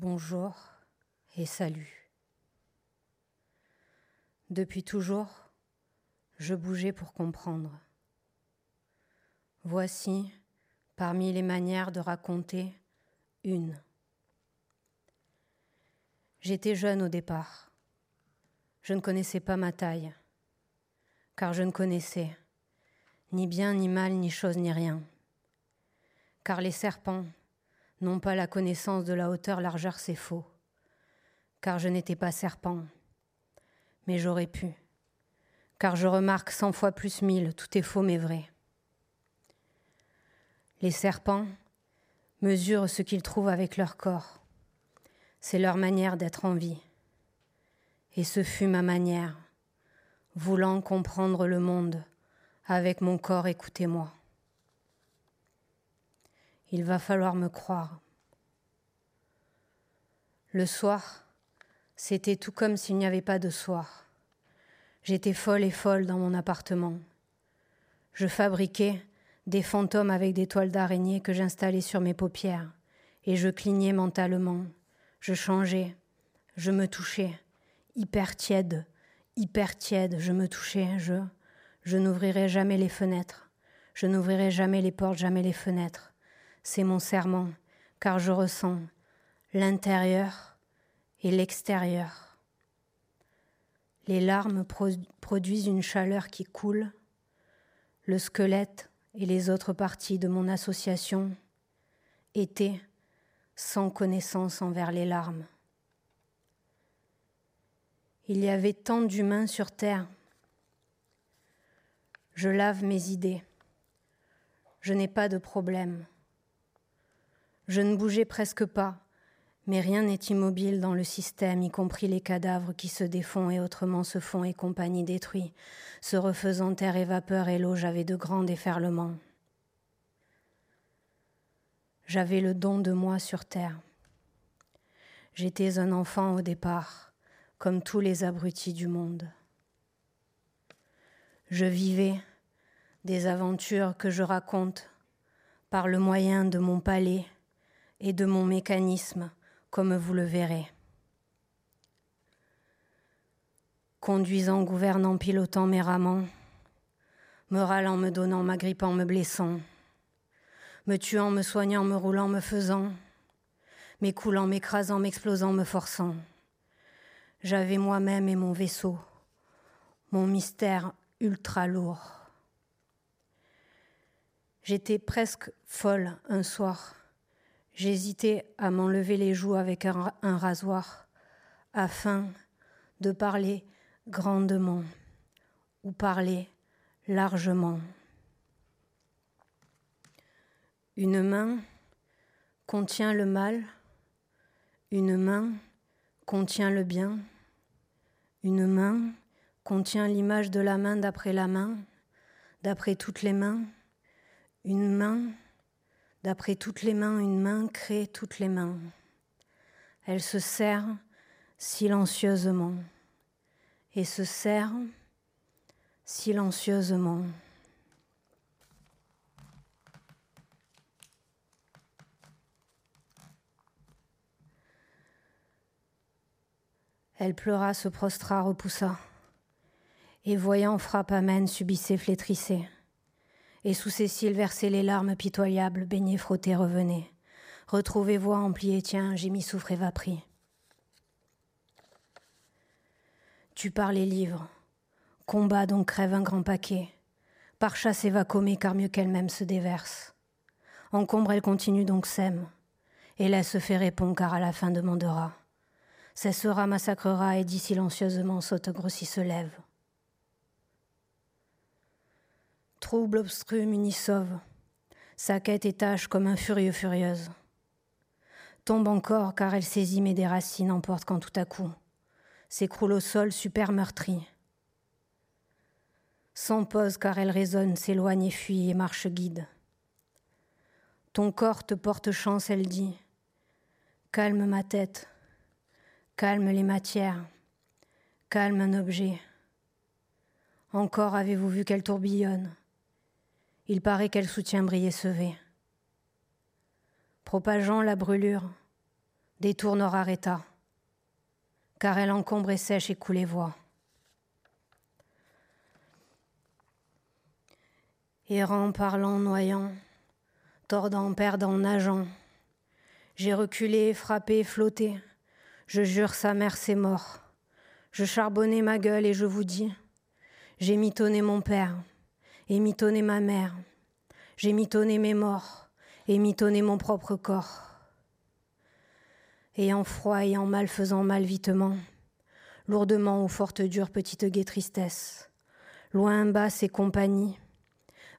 bonjour et salut. Depuis toujours, je bougeais pour comprendre. Voici, parmi les manières de raconter, une. J'étais jeune au départ. Je ne connaissais pas ma taille, car je ne connaissais ni bien ni mal, ni chose ni rien. Car les serpents n'ont pas la connaissance de la hauteur, largeur, c'est faux. Car je n'étais pas serpent, mais j'aurais pu. Car je remarque cent fois plus mille, tout est faux mais vrai. Les serpents mesurent ce qu'ils trouvent avec leur corps. C'est leur manière d'être en vie. Et ce fut ma manière, voulant comprendre le monde avec mon corps, écoutez-moi. Il va falloir me croire. Le soir, c'était tout comme s'il n'y avait pas de soir. J'étais folle et folle dans mon appartement. Je fabriquais des fantômes avec des toiles d'araignée que j'installais sur mes paupières, et je clignais mentalement. Je changeais, je me touchais, hyper tiède, hyper tiède, je me touchais, je, je n'ouvrirai jamais les fenêtres, je n'ouvrirai jamais les portes, jamais les fenêtres. C'est mon serment, car je ressens l'intérieur et l'extérieur. Les larmes produisent une chaleur qui coule. Le squelette et les autres parties de mon association étaient sans connaissance envers les larmes. Il y avait tant d'humains sur Terre je lave mes idées. Je n'ai pas de problème. Je ne bougeais presque pas, mais rien n'est immobile dans le système, y compris les cadavres qui se défont et autrement se font et compagnie détruits, se refaisant terre et vapeur et l'eau, j'avais de grands déferlements. J'avais le don de moi sur terre. J'étais un enfant au départ, comme tous les abrutis du monde. Je vivais des aventures que je raconte par le moyen de mon palais et de mon mécanisme, comme vous le verrez. Conduisant, gouvernant, pilotant mes ramants, me râlant, me donnant, m'agrippant, me blessant, me tuant, me soignant, me roulant, me faisant, m'écoulant, m'écrasant, m'explosant, me forçant. J'avais moi-même et mon vaisseau, mon mystère ultra lourd. J'étais presque folle un soir. J'hésitais à m'enlever les joues avec un, rasoir afin de parler grandement ou parler largement. Une main contient le mal, une main contient le bien, une main contient l'image de la main d'après la main, d'après toutes les mains, une main, d'après toutes les mains, une main crée toutes les mains. Elle se serre silencieusement et se serre silencieusement. Elle pleura, se prostra, repoussa, et voyant frappe amène, subissait, flétrissait et sous ses cils versaient les larmes pitoyables, baignées, frottées, revenaient. Retrouvez voix empliée, tiens, j'ai mis souffre et va pris. Tu pars les livres. Combat donc crève un grand paquet. Par chasse et car mieux qu'elle-même se déverse. Encombre, elle continue donc sème. Et laisse fait répondre, car à la fin demandera. Cessera, massacrera, et dit silencieusement, saute, grossit, se lève. Trouble, obstru, munisauve, sa quête et tâche comme un furieux furieuse. Tombe encore car elle saisit mes des racines, emporte quand tout à coup s'écroule au sol super meurtri. S'empose car elle résonne, s'éloigne et fuit et marche guide. Ton corps te porte chance, elle dit. Calme ma tête, calme les matières, calme un objet. Encore avez-vous vu qu'elle tourbillonne il paraît qu'elle soutient briller ce V. Propageant la brûlure, détourne Rareta, car elle encombre et sèche et coule voix. Errant, parlant, noyant, tordant, perdant, nageant, j'ai reculé, frappé, flotté, je jure sa mère c'est mort. Je charbonnais ma gueule et je vous dis, j'ai mitonné mon père et mitonné ma mère, j'ai mitonné mes morts et mitonné mon propre corps. Ayant froid, ayant mal, faisant mal vitement, lourdement ou forte dure petite gaie tristesse, loin, basse et compagnie,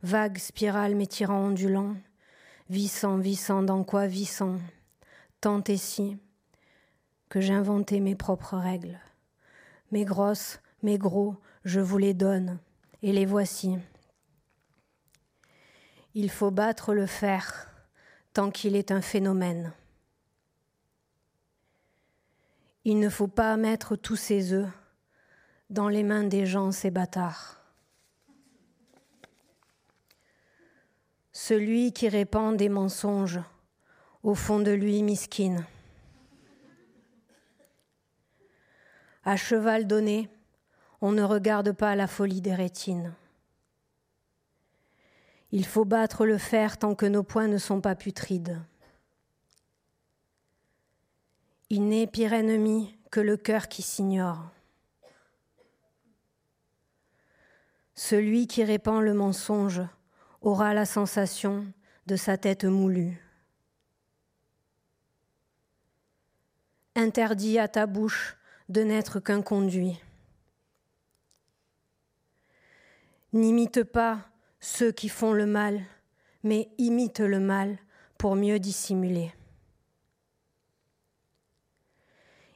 vague spirale m'étirant ondulant, vissant, vissant, dans quoi vissant, tant et si, que j'inventais mes propres règles. Mes grosses, mes gros, je vous les donne, et les voici. Il faut battre le fer tant qu'il est un phénomène. Il ne faut pas mettre tous ses œufs dans les mains des gens, ces bâtards. Celui qui répand des mensonges, au fond de lui misquine. À cheval donné, on ne regarde pas la folie des rétines. Il faut battre le fer tant que nos poings ne sont pas putrides. Il n'est pire ennemi que le cœur qui s'ignore. Celui qui répand le mensonge aura la sensation de sa tête moulue. Interdit à ta bouche de n'être qu'un conduit. N'imite pas ceux qui font le mal, mais imite le mal pour mieux dissimuler.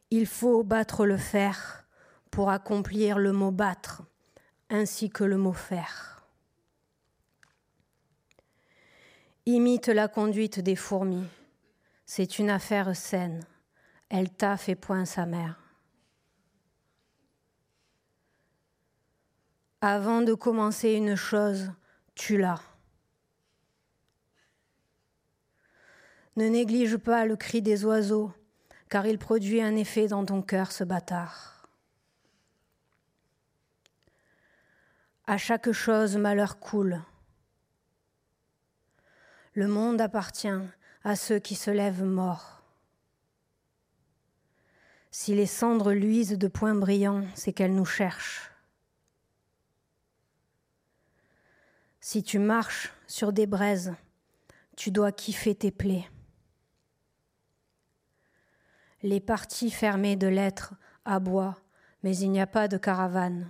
Il faut battre le fer pour accomplir le mot battre, ainsi que le mot faire. Imite la conduite des fourmis, c'est une affaire saine, elle t'a fait point sa mère. Avant de commencer une chose, tu l'as. Ne néglige pas le cri des oiseaux, car il produit un effet dans ton cœur, ce bâtard. À chaque chose, malheur coule. Le monde appartient à ceux qui se lèvent morts. Si les cendres luisent de points brillants, c'est qu'elles nous cherchent. Si tu marches sur des braises, tu dois kiffer tes plaies. Les parties fermées de l'être aboient, mais il n'y a pas de caravane.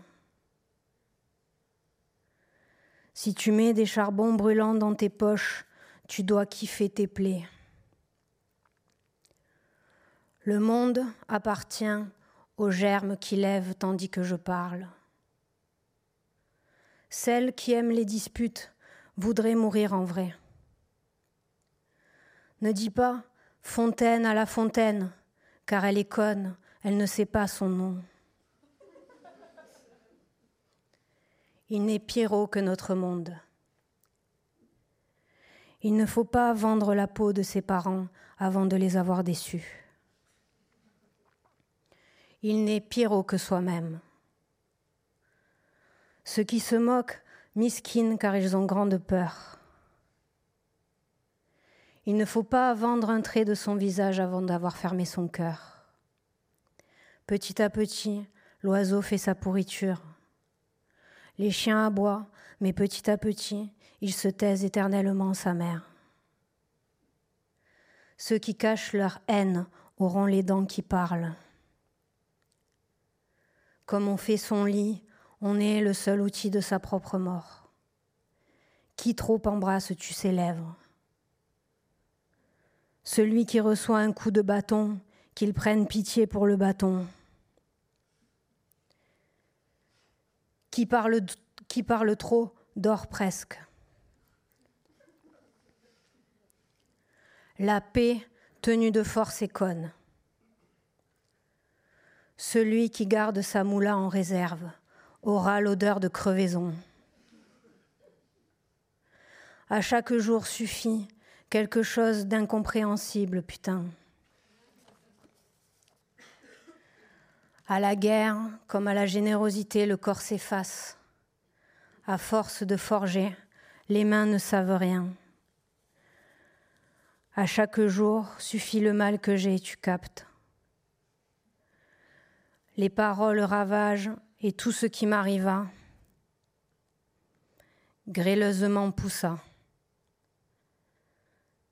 Si tu mets des charbons brûlants dans tes poches, tu dois kiffer tes plaies. Le monde appartient aux germes qui lèvent tandis que je parle. Celle qui aime les disputes voudrait mourir en vrai. Ne dis pas Fontaine à la fontaine, car elle est conne, elle ne sait pas son nom. Il n'est Pierrot que notre monde. Il ne faut pas vendre la peau de ses parents avant de les avoir déçus. Il n'est Pierrot que soi-même. Ceux qui se moquent, misquines car ils ont grande peur. Il ne faut pas vendre un trait de son visage avant d'avoir fermé son cœur. Petit à petit, l'oiseau fait sa pourriture. Les chiens aboient, mais petit à petit, ils se taisent éternellement sa mère. Ceux qui cachent leur haine auront les dents qui parlent. Comme on fait son lit, on est le seul outil de sa propre mort. Qui trop embrasse-tu ses lèvres Celui qui reçoit un coup de bâton, qu'il prenne pitié pour le bâton. Qui parle, qui parle trop dort presque. La paix tenue de force est conne. Celui qui garde sa moula en réserve aura l'odeur de crevaison. À chaque jour suffit quelque chose d'incompréhensible, putain. À la guerre, comme à la générosité, le corps s'efface. À force de forger, les mains ne savent rien. À chaque jour suffit le mal que j'ai, tu captes. Les paroles ravagent et tout ce qui m'arriva grêleusement poussa,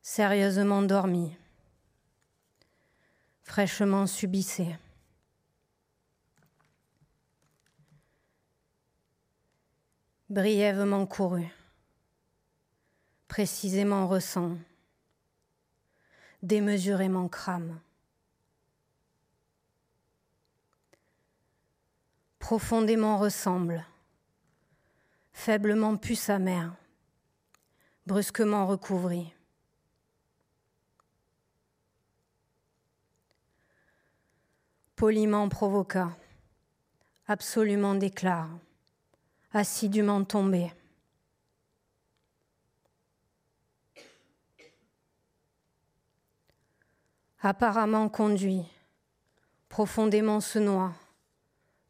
sérieusement dormi, fraîchement subissait. brièvement couru, précisément ressent, démesurément crame. Profondément ressemble, faiblement pue sa mère, brusquement recouvrit. Poliment provoqua, absolument déclare, assidûment tombé. Apparemment conduit, profondément se noie,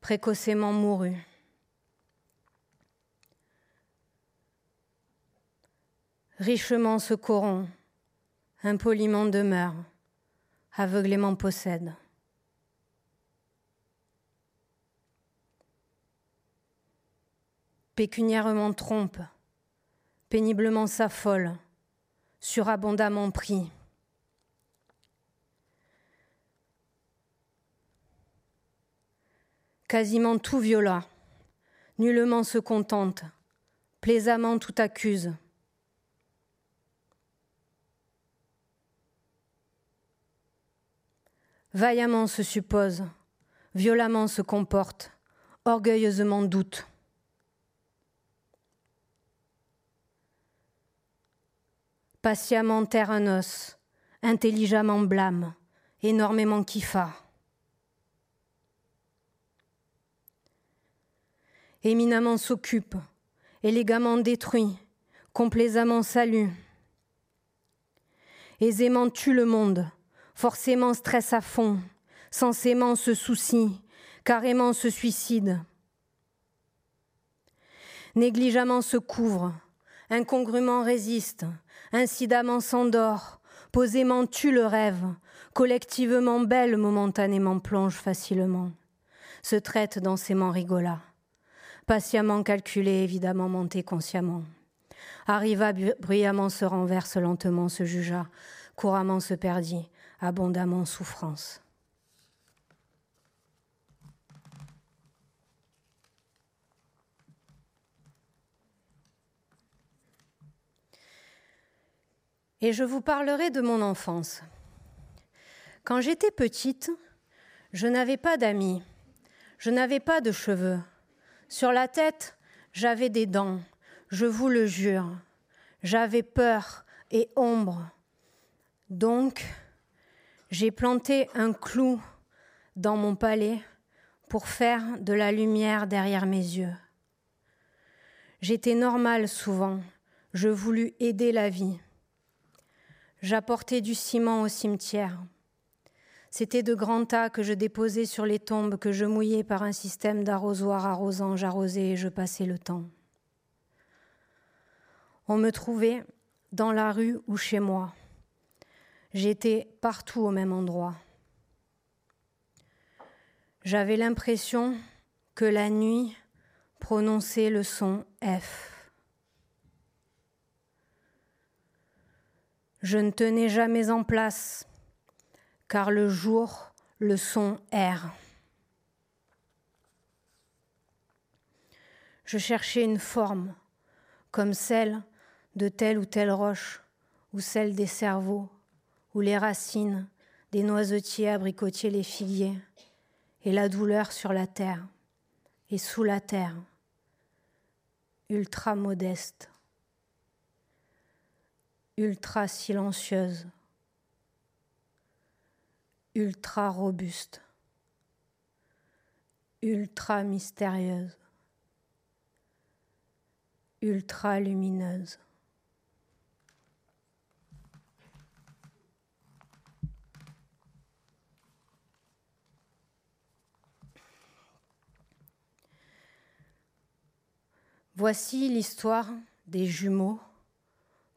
précocement mourut. richement se corrompt, impoliment demeure, aveuglément possède. Pécuniairement trompe, péniblement s'affole, surabondamment prie. Quasiment tout viola, nullement se contente, plaisamment tout accuse. vaillamment se suppose, violemment se comporte, orgueilleusement doute. Patiemment terre un os, intelligemment blâme, énormément kiffa. Éminemment s'occupe, élégamment détruit, complaisamment salue. Aisément tue le monde, forcément stress à fond, censément se soucie, carrément se suicide. Négligemment se couvre, incongrument résiste, incidemment s'endort, posément tue le rêve, collectivement belle, momentanément plonge facilement, se traite densément rigola, patiemment calculé, évidemment monté consciemment. Arriva bruyamment se renverse lentement, se jugea, couramment se perdit, abondamment souffrance. Et je vous parlerai de mon enfance. Quand j'étais petite, je n'avais pas d'amis, je n'avais pas de cheveux. Sur la tête, j'avais des dents, je vous le jure. J'avais peur et ombre. Donc, j'ai planté un clou dans mon palais pour faire de la lumière derrière mes yeux. J'étais normale souvent, je voulus aider la vie. J'apportais du ciment au cimetière. C'était de grands tas que je déposais sur les tombes que je mouillais par un système d'arrosoir arrosant, j'arrosais et je passais le temps. On me trouvait dans la rue ou chez moi. J'étais partout au même endroit. J'avais l'impression que la nuit prononçait le son F. Je ne tenais jamais en place, car le jour, le son R. Je cherchais une forme, comme celle de telle ou telle roche, ou celle des cerveaux où les racines des noisetiers abricotiers les figuiers, et la douleur sur la terre et sous la terre, ultra modeste, ultra silencieuse, ultra robuste, ultra mystérieuse, ultra lumineuse. Voici l'histoire des jumeaux,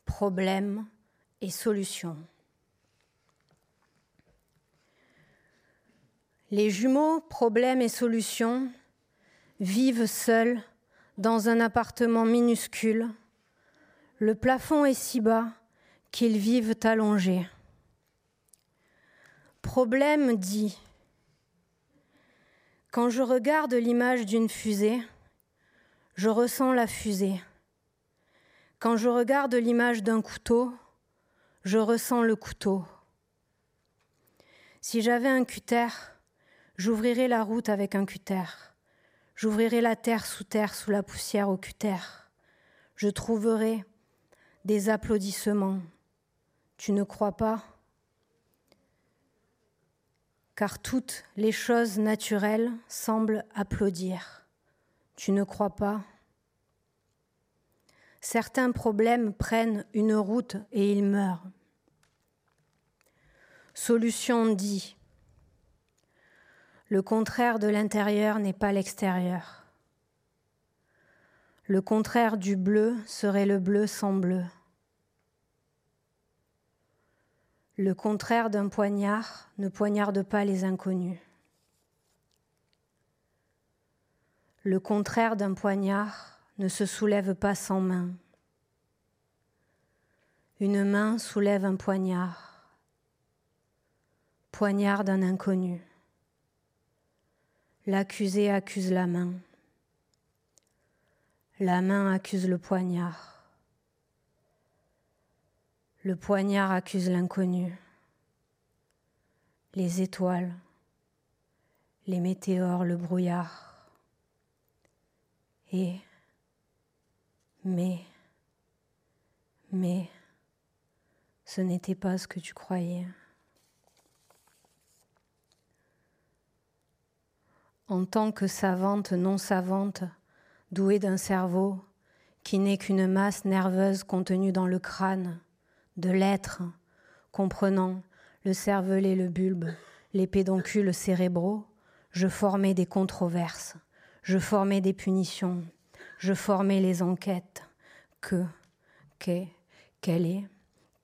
problèmes et solutions. Les jumeaux, problèmes et solutions vivent seuls dans un appartement minuscule. Le plafond est si bas qu'ils vivent allongés. Problème dit Quand je regarde l'image d'une fusée, je ressens la fusée. Quand je regarde l'image d'un couteau, je ressens le couteau. Si j'avais un cutter, j'ouvrirais la route avec un cutter. J'ouvrirai la terre sous terre, sous la poussière au cutter. Je trouverai des applaudissements. Tu ne crois pas? Car toutes les choses naturelles semblent applaudir. Tu ne crois pas? Certains problèmes prennent une route et ils meurent. Solution dit le contraire de l'intérieur n'est pas l'extérieur. Le contraire du bleu serait le bleu sans bleu. Le contraire d'un poignard ne poignarde pas les inconnus. Le contraire d'un poignard ne se soulève pas sans main. Une main soulève un poignard, poignard d'un inconnu. L'accusé accuse la main. La main accuse le poignard. Le poignard accuse l'inconnu. Les étoiles, les météores, le brouillard. Et, mais, mais, ce n'était pas ce que tu croyais. En tant que savante non savante, douée d'un cerveau qui n'est qu'une masse nerveuse contenue dans le crâne, de l'être, comprenant le cervelet, le bulbe, les pédoncules cérébraux, je formais des controverses, je formais des punitions, je formais les enquêtes. Que, qu'est, quel est,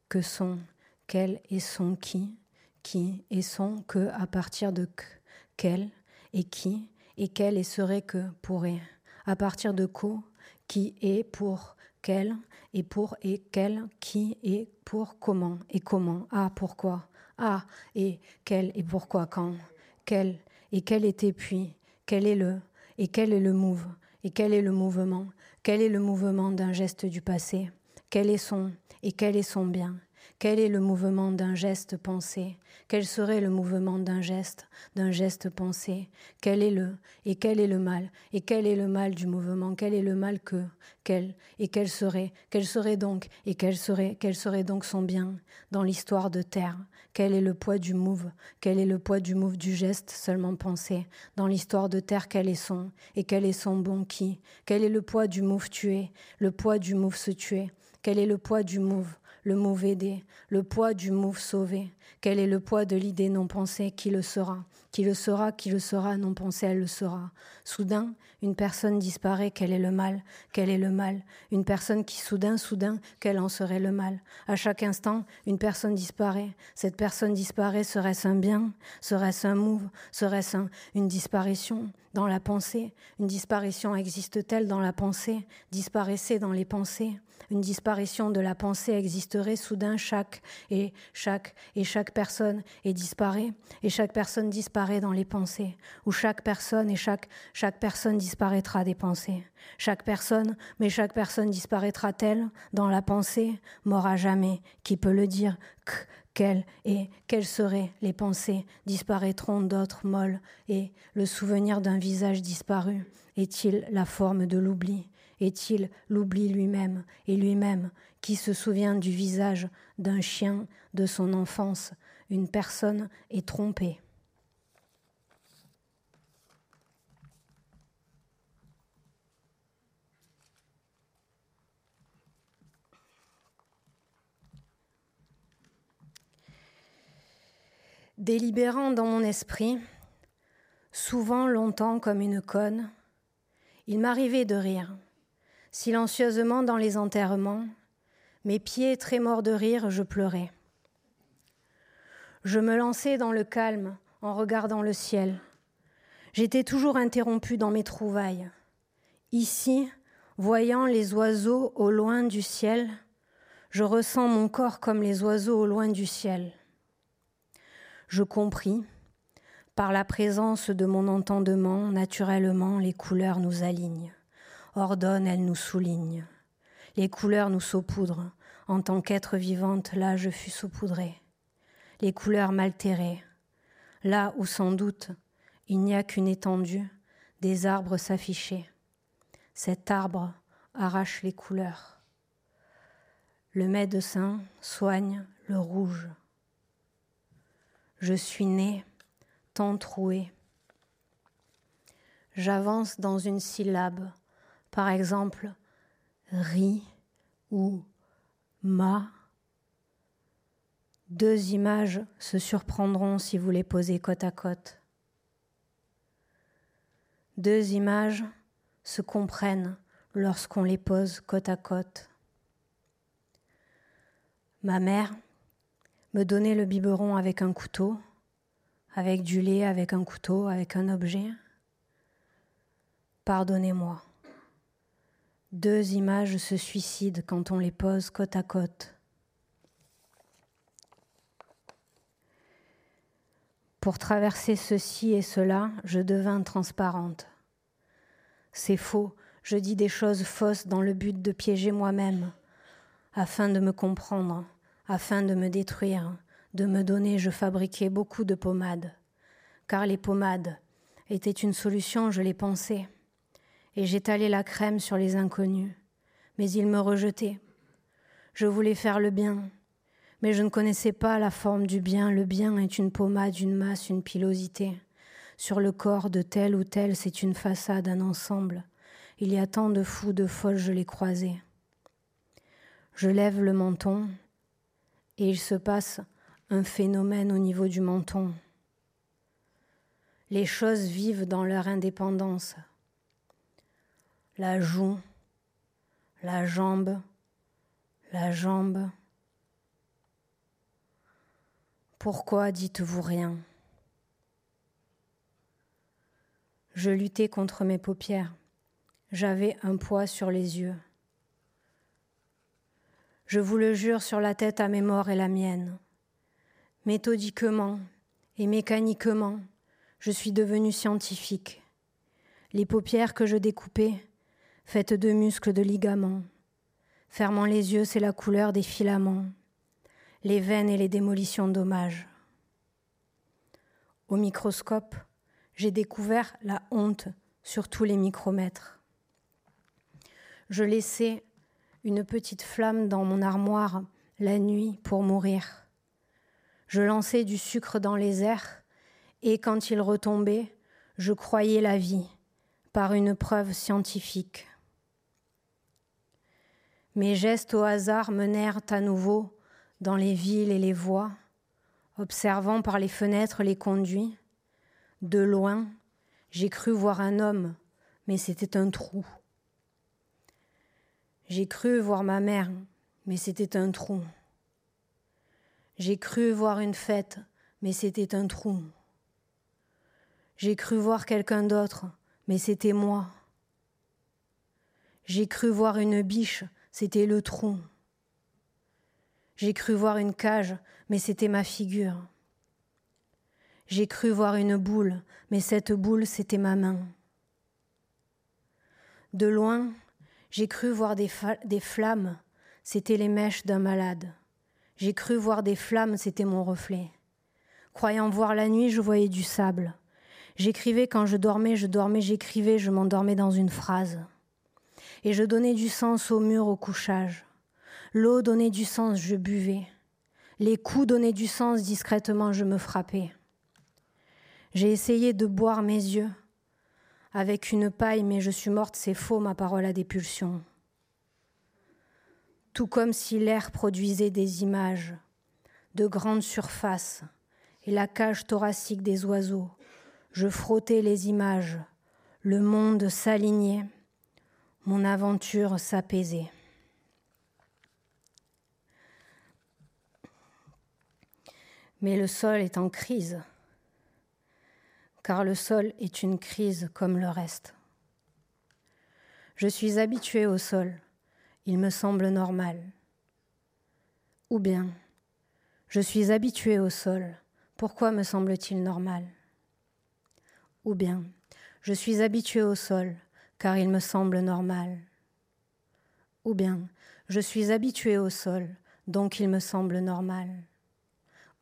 que sont, quel et sont qui, qui et sont que à partir de que, quel, et qui, et quel et serait que pourrait, à partir de quoi, qui est pour quel, et pour et quel, qui est pour comment, et comment, ah pourquoi, ah et quel et pourquoi? Quand, quel et quel était puis, quel est le, et quel est le move, et quel est le mouvement, quel est le mouvement d'un geste du passé, quel est son, et quel est son bien, quel est le mouvement d'un geste pensé? Quel serait le mouvement d'un geste, d'un geste pensé? Quel est le et quel est le mal? Et quel est le mal du mouvement? Quel est le mal que Quel et quel serait? Quel serait donc et quel serait quel serait donc son bien dans l'histoire de terre? Quel est le poids du move? Quel est le poids du move du geste seulement pensé dans l'histoire de terre? Quel est son et quel est son bon qui? Quel est le poids du move tué? Le poids du move se tuer. Quel est le poids du move le move aidé, le poids du move sauvé. Quel est le poids de l'idée non pensée qui le sera Qui le sera Qui le sera Non pensée, elle le sera. Soudain, une personne disparaît, quel est le mal Quel est le mal Une personne qui soudain, soudain, quel en serait le mal À chaque instant, une personne disparaît. Cette personne disparaît, serait-ce un bien Serait-ce un move Serait-ce une disparition? Dans la pensée. Une disparition existe-t-elle dans la pensée? Disparaissez dans les pensées. Une disparition de la pensée existerait soudain chaque et chaque et chaque personne et disparaît et chaque personne disparaît dans les pensées. Ou chaque personne et chaque chaque personne disparaîtra des pensées. Chaque personne mais chaque personne disparaîtra-t-elle dans la pensée? Mort à jamais. Qui peut le dire? Et quelles seraient les pensées disparaîtront d'autres molles et le souvenir d'un visage disparu? Est-il la forme de l'oubli? Est-il l'oubli lui-même et lui-même qui se souvient du visage d'un chien de son enfance? Une personne est trompée. Délibérant dans mon esprit, souvent longtemps comme une conne, il m'arrivait de rire Silencieusement dans les enterrements, mes pieds trémors de rire, je pleurais. Je me lançais dans le calme en regardant le ciel. J'étais toujours interrompue dans mes trouvailles. Ici, voyant les oiseaux au loin du ciel, je ressens mon corps comme les oiseaux au loin du ciel. Je compris, par la présence de mon entendement, naturellement les couleurs nous alignent, ordonnent, elles nous soulignent. Les couleurs nous saupoudrent, en tant qu'être vivante, là je fus saupoudrée. Les couleurs m'altéraient, là où sans doute il n'y a qu'une étendue, des arbres s'affichaient. Cet arbre arrache les couleurs. Le médecin soigne le rouge. Je suis né tant troué. J'avance dans une syllabe, par exemple ri ou ma. Deux images se surprendront si vous les posez côte à côte. Deux images se comprennent lorsqu'on les pose côte à côte. Ma mère me donnait le biberon avec un couteau, avec du lait, avec un couteau, avec un objet. Pardonnez-moi. Deux images se suicident quand on les pose côte à côte. Pour traverser ceci et cela, je devins transparente. C'est faux, je dis des choses fausses dans le but de piéger moi-même, afin de me comprendre, afin de me détruire, de me donner, je fabriquais beaucoup de pommades, car les pommades étaient une solution, je les pensais, et j'étalais la crème sur les inconnus, mais ils me rejetaient. Je voulais faire le bien, mais je ne connaissais pas la forme du bien. Le bien est une pommade, une masse, une pilosité. Sur le corps de tel ou tel, c'est une façade, un ensemble. Il y a tant de fous, de folles, je les croisais. Je lève le menton et il se passe un phénomène au niveau du menton. Les choses vivent dans leur indépendance. La joue, la jambe, la jambe. Pourquoi dites-vous rien? Je luttais contre mes paupières. J'avais un poids sur les yeux. Je vous le jure sur la tête à mes morts et la mienne. Méthodiquement et mécaniquement, je suis devenu scientifique. Les paupières que je découpais, faites de muscles de ligaments. Fermant les yeux, c'est la couleur des filaments les veines et les démolitions d'hommages. Au microscope, j'ai découvert la honte sur tous les micromètres. Je laissais une petite flamme dans mon armoire la nuit pour mourir. Je lançais du sucre dans les airs et quand il retombait, je croyais la vie par une preuve scientifique. Mes gestes au hasard menèrent à nouveau dans les villes et les voies, observant par les fenêtres les conduits. De loin, j'ai cru voir un homme, mais c'était un trou. J'ai cru voir ma mère, mais c'était un trou. J'ai cru voir une fête, mais c'était un trou. J'ai cru voir quelqu'un d'autre, mais c'était moi. J'ai cru voir une biche, c'était le trou. J'ai cru voir une cage, mais c'était ma figure. J'ai cru voir une boule, mais cette boule, c'était ma main. De loin, j'ai cru voir des, flammes, c'était les mèches d'un malade. J'ai cru voir des flammes, c'était mon reflet. Croyant voir la nuit, je voyais du sable. J'écrivais quand je dormais, je dormais, j'écrivais, je m'endormais dans une phrase. Et je donnais du sens au mur au couchage. L'eau donnait du sens, je buvais. Les coups donnaient du sens, discrètement, je me frappais. J'ai essayé de boire mes yeux avec une paille, mais je suis morte, c'est faux, ma parole a des pulsions. Tout comme si l'air produisait des images de grandes surfaces et la cage thoracique des oiseaux. Je frottais les images, le monde s'alignait mon aventure s'apaisait. Mais le sol est en crise, car le sol est une crise comme le reste. Je suis habitué au sol, il me semble normal. Ou bien, je suis habitué au sol, pourquoi me semble-t-il normal? Ou bien, je suis habitué au sol, car il me semble normal. Ou bien, je suis habitué au sol, donc il me semble normal.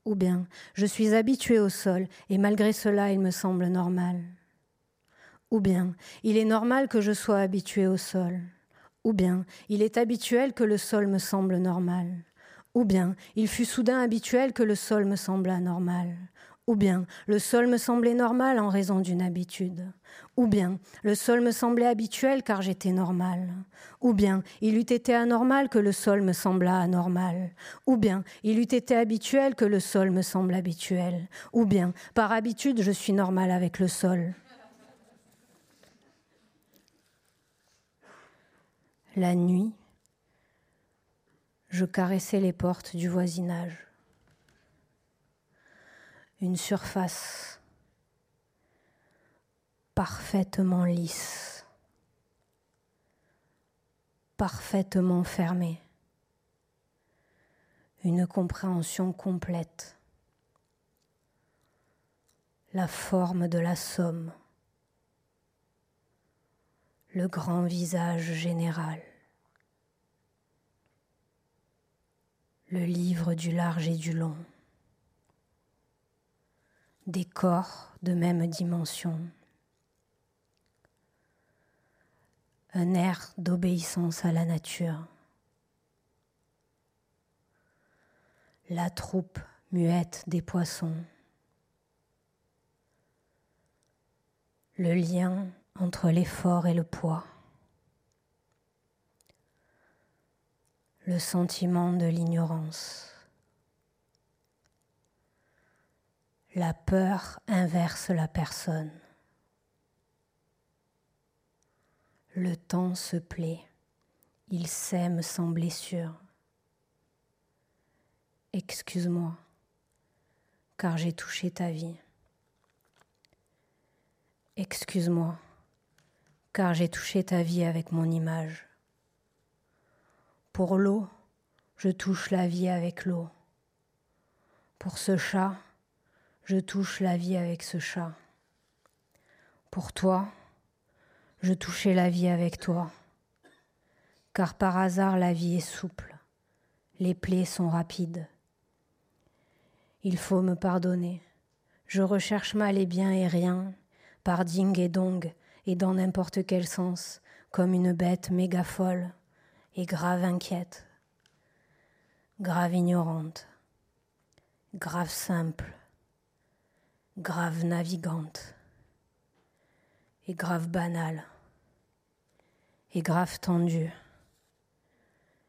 Ou bien, je suis habitué au sol, et malgré cela il me semble normal. Ou bien, il est normal que je sois habitué au sol. Ou bien, il est habituel que le sol me semble normal. Ou bien, il fut soudain habituel que le sol me sembla normal. Ou bien, le sol me semblait normal en raison d'une habitude. Ou bien, le sol me semblait habituel car j'étais normal. Ou bien, il eût été anormal que le sol me sembla anormal. Ou bien, il eût été habituel que le sol me semble habituel. Ou bien, par habitude, je suis normal avec le sol. La nuit, je caressais les portes du voisinage une surface parfaitement lisse, parfaitement fermée, une compréhension complète, la forme de la somme, le grand visage général. le livre du large et du long des corps de même dimension. Un air d'obéissance à la nature. La troupe muette des poissons. Le lien entre l'effort et le poids. Le sentiment de l'ignorance. La peur inverse la personne. Le temps se plaît, il sème sans blessure. Excuse-moi, car j'ai touché ta vie. Excuse-moi, car j'ai touché ta vie avec mon image. Pour l'eau, je touche la vie avec l'eau. Pour ce chat, je touche la vie avec ce chat. Pour toi, je touchais la vie avec toi. Car par hasard la vie est souple, les plaies sont rapides. Il faut me pardonner. Je recherche mal et bien et rien, par ding et dong, et dans n'importe quel sens, comme une bête méga folle et grave inquiète, grave ignorante, grave simple grave navigante, et grave banale, et grave tendue,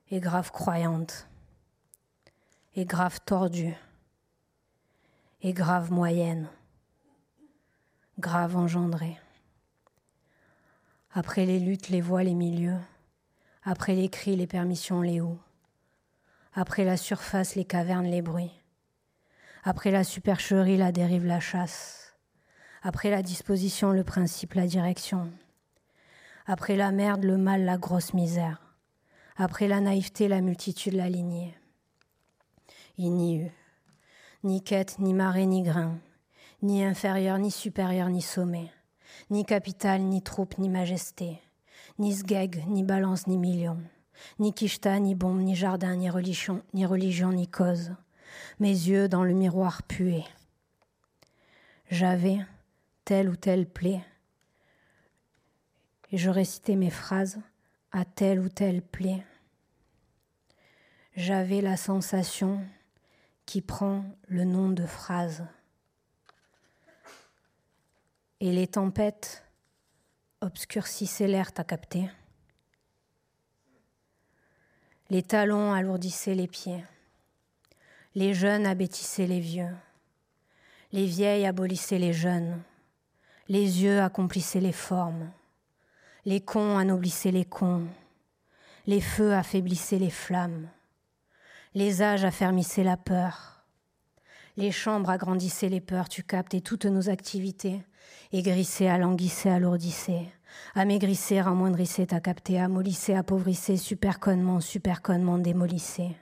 et grave croyante, et grave tordue, et grave moyenne, grave engendrée. Après les luttes, les voix, les milieux, après les cris, les permissions, les hauts, après la surface, les cavernes, les bruits, après la supercherie, la dérive, la chasse. Après la disposition, le principe, la direction. Après la merde, le mal, la grosse misère. Après la naïveté, la multitude, la lignée. Il n'y eut ni quête, ni marée, ni grain, ni inférieur, ni supérieur, ni sommet, ni capital, ni troupe, ni majesté, ni sgeg, ni balance, ni million, ni kishta, ni bombe, ni jardin, ni religion, ni religion, ni cause, mes yeux dans le miroir pué. J'avais telle ou telle plaie, et je récitais mes phrases à telle ou telle plaie. J'avais la sensation qui prend le nom de phrase. Et les tempêtes obscurcissaient l'air, à capter. Les talons alourdissaient les pieds. Les jeunes abêtissaient les vieux. Les vieilles abolissaient les jeunes. Les yeux accomplissaient les formes. Les cons anoblissaient les cons. Les feux affaiblissaient les flammes. Les âges affermissaient la peur. Les chambres agrandissaient les peurs, tu captes, et toutes nos activités aigrissaient, alanguissaient, alourdissaient, amaigrissaient, ramoindrissaient, t'as capté, amollissaient, appauvrissait, superconnement, superconnement, démolissaient,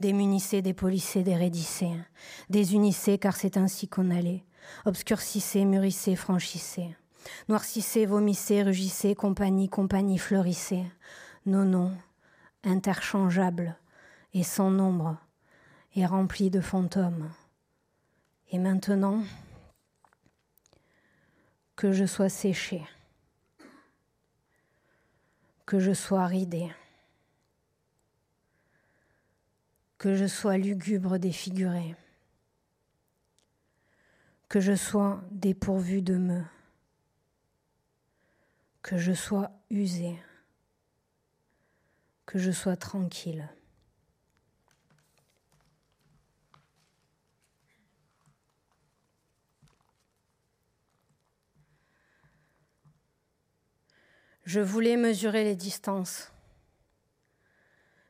démunissaient, dépolissaient, déraidissaient, désunissaient, car c'est ainsi qu'on allait, obscurcissait, mûrissait, franchissait, noircissait, vomissait, rugissait, compagnie, compagnie, fleurissait, nos noms, interchangeables et sans nombre, et remplis de fantômes. Et maintenant, que je sois séché, que je sois ridé, que je sois lugubre défiguré, que je sois dépourvu de me, que je sois usé, que je sois tranquille. Je voulais mesurer les distances.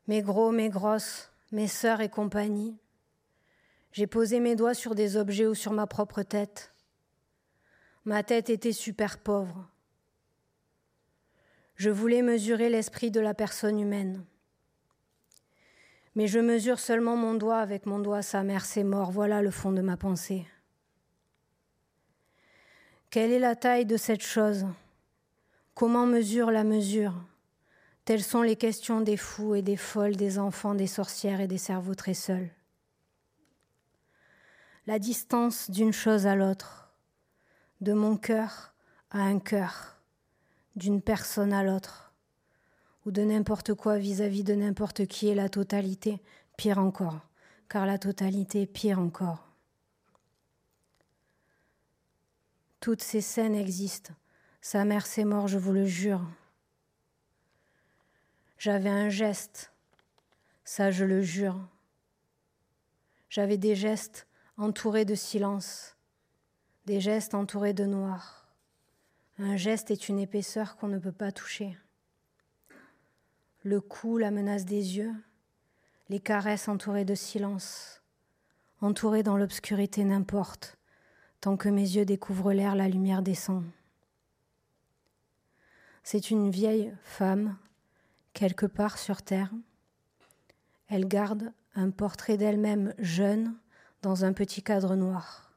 Mes gros, mes grosses, mes sœurs et compagnie. J'ai posé mes doigts sur des objets ou sur ma propre tête. Ma tête était super pauvre. Je voulais mesurer l'esprit de la personne humaine. Mais je mesure seulement mon doigt avec mon doigt, sa mère, c'est mort, voilà le fond de ma pensée. Quelle est la taille de cette chose? Comment mesure la mesure? Telles sont les questions des fous et des folles, des enfants, des sorcières et des cerveaux très seuls. La distance d'une chose à l'autre, de mon cœur à un cœur, d'une personne à l'autre, ou de n'importe quoi vis-à-vis de n'importe qui est la totalité, pire encore, car la totalité est pire encore. Toutes ces scènes existent sa mère s'est morte, je vous le jure. J'avais un geste, ça je le jure. J'avais des gestes entourés de silence, des gestes entourés de noir. Un geste est une épaisseur qu'on ne peut pas toucher. Le cou, la menace des yeux, les caresses entourées de silence, entourées dans l'obscurité n'importe, tant que mes yeux découvrent l'air, la lumière descend. C'est une vieille femme, quelque part sur terre. Elle garde un portrait d'elle-même jeune dans un petit cadre noir.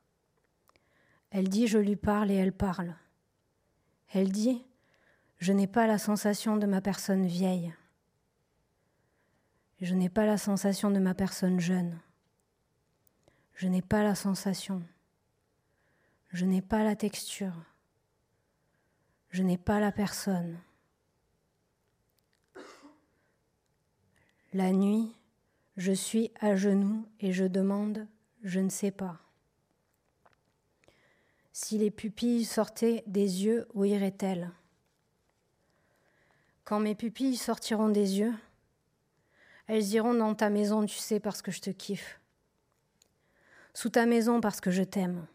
Elle dit je lui parle et elle parle. Elle dit je n'ai pas la sensation de ma personne vieille. Je n'ai pas la sensation de ma personne jeune. Je n'ai pas la sensation. Je n'ai pas la texture je n'ai pas la personne. La nuit, je suis à genoux et je demande, je ne sais pas. Si les pupilles sortaient des yeux, où iraient-elles? Quand mes pupilles sortiront des yeux, elles iront dans ta maison, tu sais, parce que je te kiffe. Sous ta maison, parce que je t'aime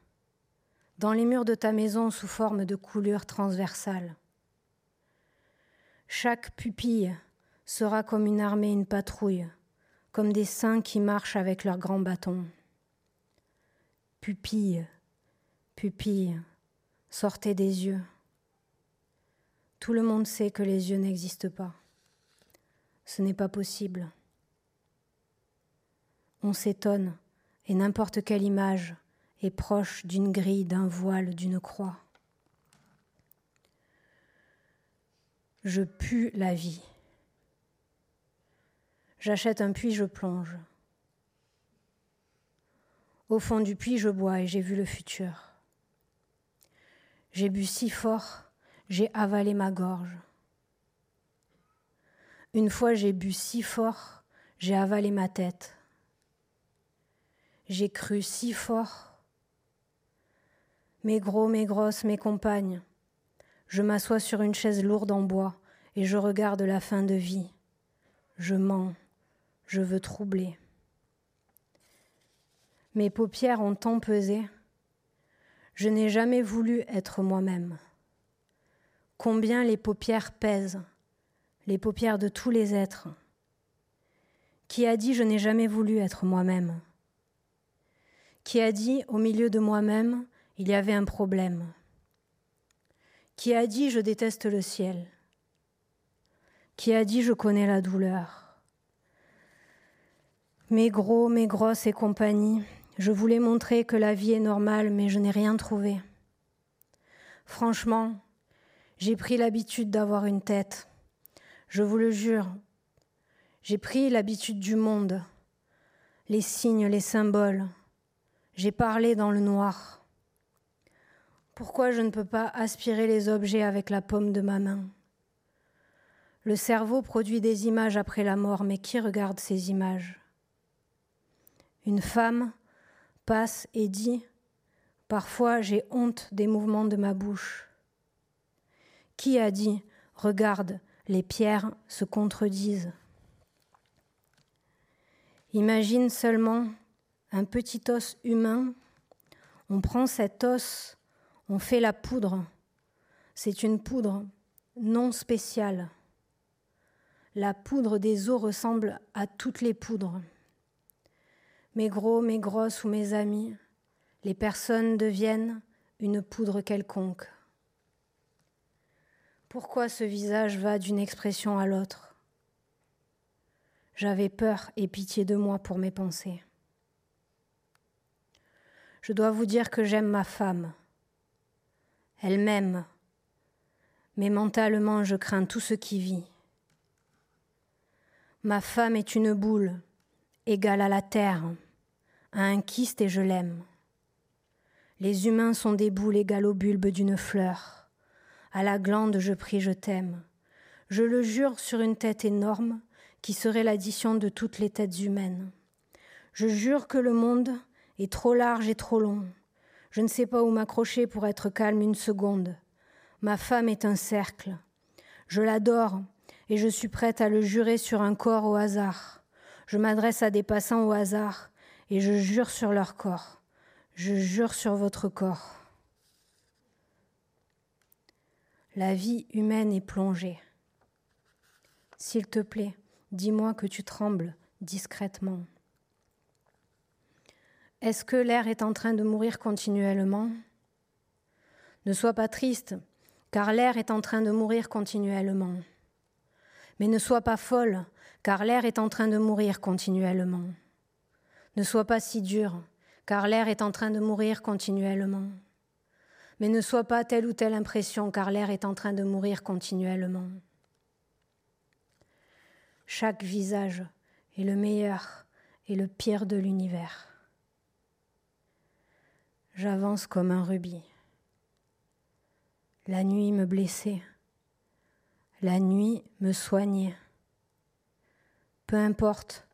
dans les murs de ta maison sous forme de coulures transversales. Chaque pupille sera comme une armée, une patrouille, comme des saints qui marchent avec leurs grands bâtons. Pupille, pupille, sortez des yeux. Tout le monde sait que les yeux n'existent pas. Ce n'est pas possible. On s'étonne, et n'importe quelle image est proche d'une grille, d'un voile, d'une croix. Je pue la vie. J'achète un puits, je plonge. Au fond du puits, je bois et j'ai vu le futur. J'ai bu si fort, j'ai avalé ma gorge. Une fois j'ai bu si fort, j'ai avalé ma tête. J'ai cru si fort, mes gros, mes grosses, mes compagnes. Je m'assois sur une chaise lourde en bois et je regarde la fin de vie. Je mens, je veux troubler. Mes paupières ont tant pesé. Je n'ai jamais voulu être moi-même. combien les paupières pèsent, les paupières de tous les êtres. Qui a dit je n'ai jamais voulu être moi-même? Qui a dit au milieu de moi-même il y avait un problème? Qui a dit je déteste le ciel? Qui a dit je connais la douleur? Mes gros, mes grosses et compagnie, je voulais montrer que la vie est normale, mais je n'ai rien trouvé. Franchement, j'ai pris l'habitude d'avoir une tête. Je vous le jure. J'ai pris l'habitude du monde, les signes, les symboles. J'ai parlé dans le noir. Pourquoi je ne peux pas aspirer les objets avec la paume de ma main? Le cerveau produit des images après la mort, mais qui regarde ces images? Une femme passe et dit Parfois j'ai honte des mouvements de ma bouche. Qui a dit Regarde, les pierres se contredisent Imagine seulement un petit os humain, on prend cet os, on fait la poudre. C'est une poudre non spéciale. La poudre des os ressemble à toutes les poudres. Mes gros, mes grosses ou mes amis, les personnes deviennent une poudre quelconque. Pourquoi ce visage va d'une expression à l'autre? J'avais peur et pitié de moi pour mes pensées. Je dois vous dire que j'aime ma femme. Elle m'aime, mais mentalement je crains tout ce qui vit. Ma femme est une boule, égale à la terre, à un kyste et je l'aime. Les humains sont des boules égales au bulbe d'une fleur. À la glande, je prie, je t'aime. Je le jure sur une tête énorme qui serait l'addition de toutes les têtes humaines. Je jure que le monde est trop large et trop long. Je ne sais pas où m'accrocher pour être calme une seconde. Ma femme est un cercle. Je l'adore et je suis prête à le jurer sur un corps au hasard. Je m'adresse à des passants au hasard et je jure sur leur corps. Je jure sur votre corps. La vie humaine est plongée. S'il te plaît, dis-moi que tu trembles discrètement. Est-ce que l'air est en train de mourir continuellement? Ne sois pas triste, car l'air est en train de mourir continuellement. Mais ne sois pas folle, car l'air est en train de mourir continuellement. Ne sois pas si dur, car l'air est en train de mourir continuellement. Mais ne sois pas telle ou telle impression, car l'air est en train de mourir continuellement. Chaque visage est le meilleur et le pire de l'univers. J'avance comme un rubis. La nuit me blessait, la nuit me soignait. Peu importe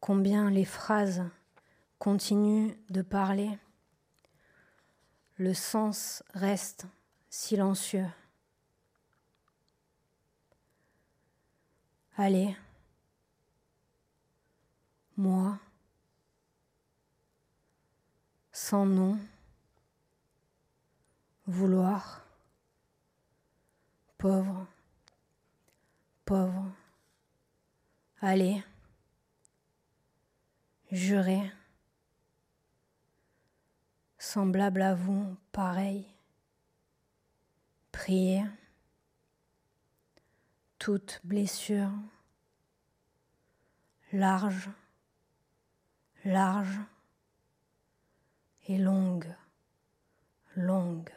combien les phrases continue de parler, le sens reste silencieux. Allez, moi, sans nom, vouloir, pauvre, pauvre, allez, jurer semblable à vous, pareil. Priez. Toute blessure, large, large et longue, longue.